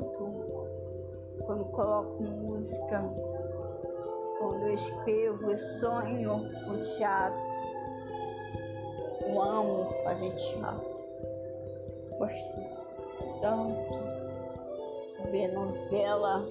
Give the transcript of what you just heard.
canto, quando coloco música, quando eu escrevo, eu sonho com teatro. Eu amo fazer teatro. Gosto tanto ver novela.